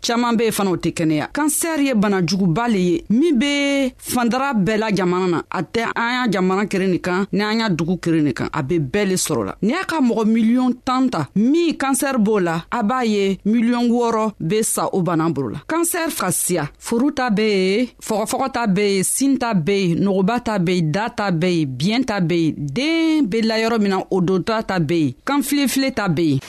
caaman be yen fana o tɛ kɛnɛya kansɛri ye bana juguba le ye min be fandara bɛɛ la jamana na a tɛ an y'a jamana kere nin kan ni an y'a dugu kere nin kan a be bɛɛ le sɔrɔ la ni y'a ka mɔgɔ miliyɔn tan ta min kansɛri b'o la a b'a ye miliyɔn wɔɔrɔ be sa o bana bolo la kansɛri ka siya furu ta be ye fɔgɔfɔgɔ ta be ye sin ta be ye nogoba ta be ye da ta be ye biyɛn ta be ye den be la yɔrɔ min na o dota ta be ye kanfilefile ta be ye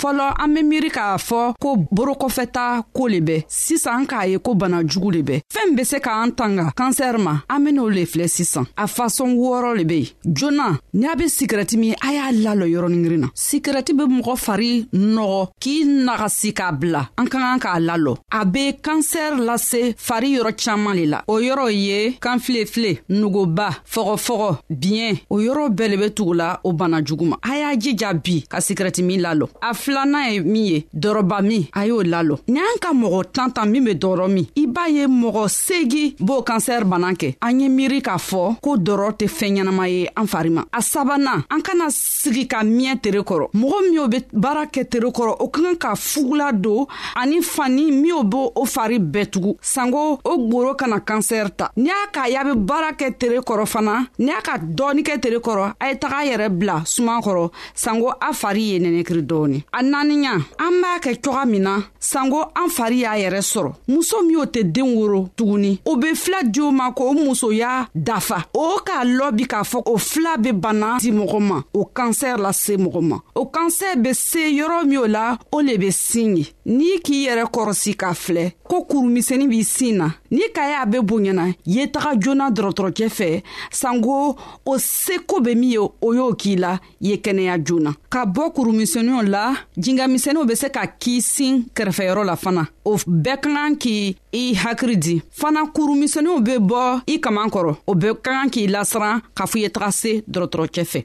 fɔlɔ an be miiri k'a fɔ ko borokɔfɛta ko le bɛ sisan k'a ye ko bana jugu le bɛ fɛɛn be se k'an tanga kansɛr ma an ben'o le filɛ sisan a fasɔn wɔɔrɔ le be yen joona ni a be sikirɛti min a y'a lalɔ yɔrɔningirin na sikirɛti be mɔgɔ fari nɔgɔ k'i nagasi k'a bila an ka kan k'a lalɔ a be kansɛr lase fari yɔrɔ caaman le la o yɔrɔ ye kanfilefile nugoba fɔgɔfɔgɔ biɲɛ o yɔrɔ bɛɛ le bɛ tugu la o bana jugu ma a y'a jija bi ka sigirɛti min lalɔ a filanan ye min ye dɔrɔba min a y'o lalɔ ni an ka mɔgɔ tantan min be dɔrɔ min i b'a ye mɔgɔ segi b'o kansɛr bana kɛ an ye miiri k'a fɔ ko dɔrɔ tɛ fɛɛn ɲɛnama ye an fari ma a sabanan an kana sigi ka miɲɛ tere kɔrɔ mɔgɔ minw be baara kɛ tere kɔrɔ o ka kan ka fugula don ani fani minw be o fari bɛɛ tugu sanko o gboro kana kansɛr ta ni y'a k'a y'a be baara kɛ tere kɔrɔ fana ni y'a ka dɔɔni kɛ tere kɔrɔ a ye taga a yɛrɛ bila suman kɔrɔ sanko a fari ye nɛnɛkiri dɔɔni a naaniya an b'a kɛ coga min na sanko an fari y'a yɛrɛ sɔrɔ muso min o tɛ den woro tuguni o be fila di o ma k'o musoya dafa o k'a lɔ bi k'a fɔ o fila be bana di mɔgɔ ma o kansɛr lase mɔgɔ ma o kansɛr be se yɔrɔ min o la o le be sin ye n'i k'i yɛrɛ kɔrɔsi k'a filɛ ko kurumisɛnin b'i sin na n'i ka ye a be bonyana ye taga joona dɔrɔtɔrɔcɛ fɛ sanko o seko be min ye o y'o k'i la ye kɛnɛya joona ka bɔ kurumisɛnninw la jingamisɛnninw be se ka k'i sin kɛrɛfɛyɔrɔ la fana o bɛɛ ka kan k'i i hakiri di fana kurumisɛnninw be bɔ i kaman kɔrɔ o bɛɛ ka kan k'i lasiran k'a fɔ i ye taga se dɔrɔtɔrɔcɛ fɛ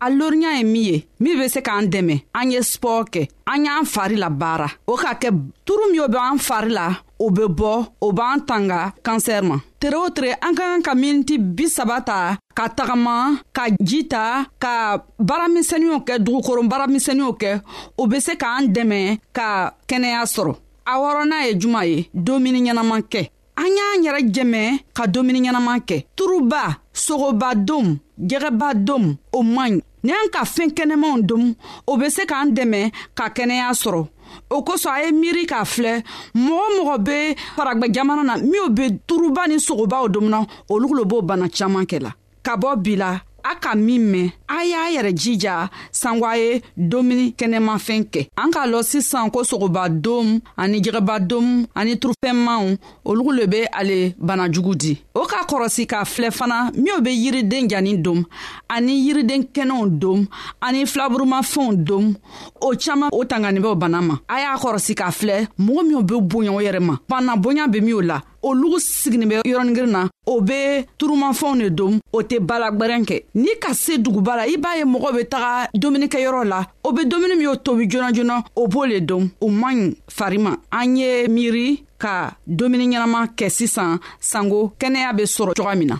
a loriya ye min ye min be se k'an dɛmɛ an ye spɔɔ kɛ an y'an fari la baara o ka kɛ turu min o be an fari la o be bɔ o b'an tanga kansɛr ma tere o tere an ka kan ka miniti bisaba ta ka tagama ka ji ta ka baaramisɛniw kɛ dugukoron baaramisɛniw kɛ o be se k'an dɛmɛ ka kɛnɛya sɔrɔ a wɔrɔnan ye juman ye domuni ɲɛnaman kɛ an y'an yɛrɛ jɛmɛ ka dumuni ɲɛnaman kɛ turuba sogoba dom jɛgɛba dom o man ɲi ni an ka fɛn kɛnɛmanw dom o bɛ se k'an dɛmɛ ka kɛnɛya sɔrɔ o kosɔn a ye miiri k'a filɛ mɔgɔ mɔgɔ bɛ paragbɛ jamana na minw bɛ turuba ni sogobaw domina olu lo b'o bana caman kɛ la ka bɔ bi la a ka min mɛn a y'a yɛrɛ jija sanko a ye domuni kɛnɛmafɛn kɛ an k'a lɔ sisan ko sogoba dom ani jɛgɛba dom ani turufɛnmanw olugu le be ale bana jugu di o k'a kɔrɔsi k'a filɛ fana minw be yiriden jani dom ani yiriden kɛnɛw dom ani filaburumafɛnw dom o caaman o tanganibɛw bana ma a y'a kɔrɔsi k'a filɛ mɔgɔ minw be bonya o yɛrɛ ma banna bonya be minw la o lugu siginin bɛ yɔrɔningirin na o be turumafɛnw de dom o tɛ balagwɛrɛn kɛ ni ka se duguba la i b'a ye mɔgɔ be taga dumunikɛyɔrɔ la o be dumuni min o tobi joona joona o b'o le dom o man ɲi fari ma an ye miiri ka dumuni ɲɛnama kɛ sisan sanko kɛnɛya be sɔrɔ coga min na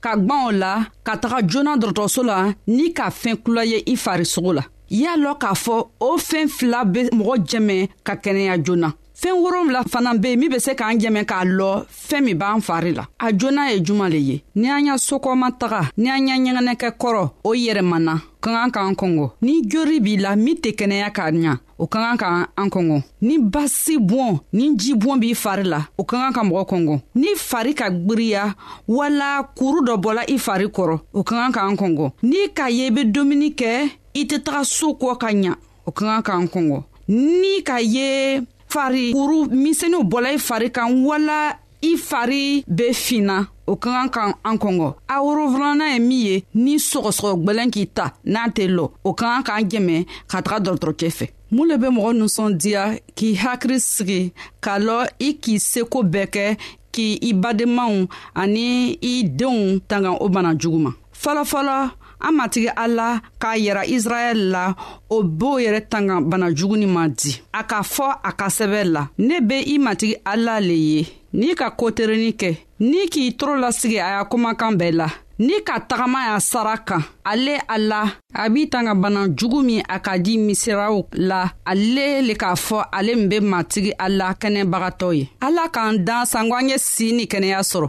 ka gwan o la ka taga joona dɔrɔtɔrɔso la ni ka fɛn kula ye i farisogo la y'a lɔn k'a fɔ o fɛn fila be mɔgɔ jɛmɛ ka kɛnɛya joona fɛn wolonfila fana be yen min be se k'an jɛmɛ k'a lɔ fɛɛn min b'an fari la a joona ye juman le ye ni an y'a sokɔma taga ni an y'a ɲɛgɛnɛkɛ kɔrɔ o yɛrɛmana ka kan k'an kɔngɔ ni jori b'i la min tɛ kɛnɛya k'a ɲa o ka kan ka an kɔngɔ ni basi bɔn ni ji bɔn b'i fari la o ka kan ka mɔgɔ kɔngɔ ni fari ka gbiriya wala kuru dɔ bɔla i fari kɔrɔ o ka kan ka an kɔngɔ n'i k'a ye i be dumuni kɛ i tɛ taga so kɔ ka ɲa o ka kan ka an kɔngɔ ni k'a ye fari kuru misɛniw bɔla i fari kan wala i fari be finna o ka kan ka an kɔngɔ a worofilana ye min ye ni sɔgɔsɔgɔ gwɛlɛn k'i ta n'a tɛ lɔ o ka kan k'an jɛmɛ ka taga dɔgɔtɔrɔkɛ fɛ mun le be mɔgɔ ninsɔndiya k'i hakili sigi k'a lɔ i k'i seko bɛɛ kɛ k'i i badenmaw ani i denw tanga o bana jugu ma fɔlɔfɔlɔ an matigi ala k'a yira israɛl la o b'o yɛrɛ tanga bana jugu ni man di a k'a fɔ a ka sɛbɛn la ne be i matigi ala le ye n'i ka koterenin kɛ n'i k'i toro lasigi a y'a kumakan bɛɛ la n'i ka tagama y'a sara kan ale a la a b'i tanga bana jugu min a ka di misiraw la ale le k'a fɔ ale min be matigi a la kɛnɛbagatɔ ye ala k'an dan sanko an ye si ni kɛnɛya sɔrɔ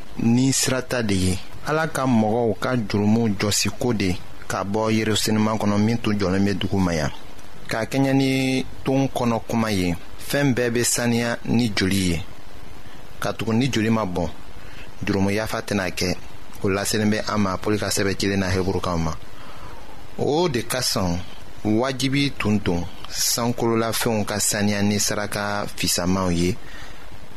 ni sirata de ye ala ka mɔgɔw ka jurumuw jɔsiko de ka bɔ yerusalema kɔnɔ min tun jɔlen bɛ dugu ma yan ka kɛɲɛ ni ton kɔnɔ kuma ye fɛn bɛɛ bɛ saniya ni joli ye katugu ni joli ma bɔn jurumu yafa tɛna kɛ o laselen bɛ an ma pɔli ka sɛbɛn cilen na heburukaw ma o de ka sɔn wajibi tun don sankololafɛnw ka saniya ni saraka fisamanw ye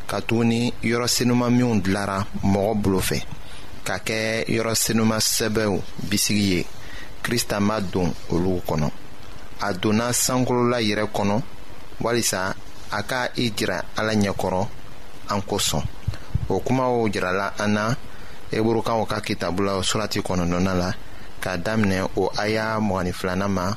ka tugu ni yɔrɔ senuma minw dilara mɔgɔ bolo fɛ ka kɛ yɔrɔ senuma sɛbɛw bisigi ye krista ma don olu kɔnɔ a donna sankolola yɛrɛ kɔnɔ walisa a ka i jira ala ɲɛkɔrɔ an kosɔn o kumaw jirala an na eburukaw ka kitabula surati kɔnɔnɔna la k'a daminɛ o aya mɔgɔnin filanan ma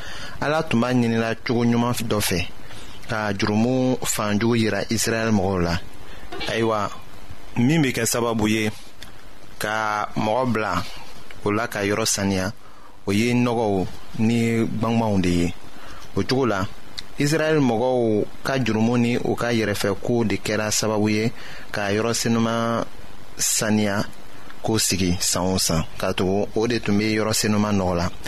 ala tun b'a ɲinila cogo ɲuman dɔ fɛ ka jurumu fanjugu yira israɛl mɔgɔw la ayiwa min bɛ kɛ sababu ye ka mɔgɔ bila o la ka yɔrɔ saniya o ye nɔgɔw ni gbangbanw de ye o cogo la israɛl mɔgɔw ka jurumu ni u ka yɛrɛfɛ ko de kɛra sababu ye ka yɔrɔ senuma saniya ko sigi san o san ka tugu o de tun bɛ yɔrɔ senuma nɔgɔ la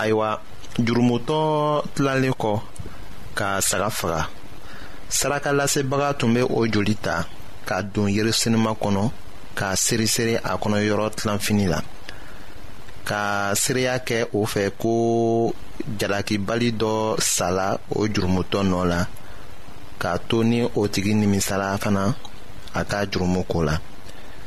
ayiwa jurumutɔ tilalen kɔ ka saga faga saraka lasebaga tun bɛ o joli ta ka don yerusalema kɔnɔ ka seresere a kɔnɔ yɔrɔ tilanfini la ka seereya kɛ o fɛ ko jalakibali dɔ sala o jurumutɔ nɔ la k'a to ni o tigi nimisala fana a ka jurumu ko la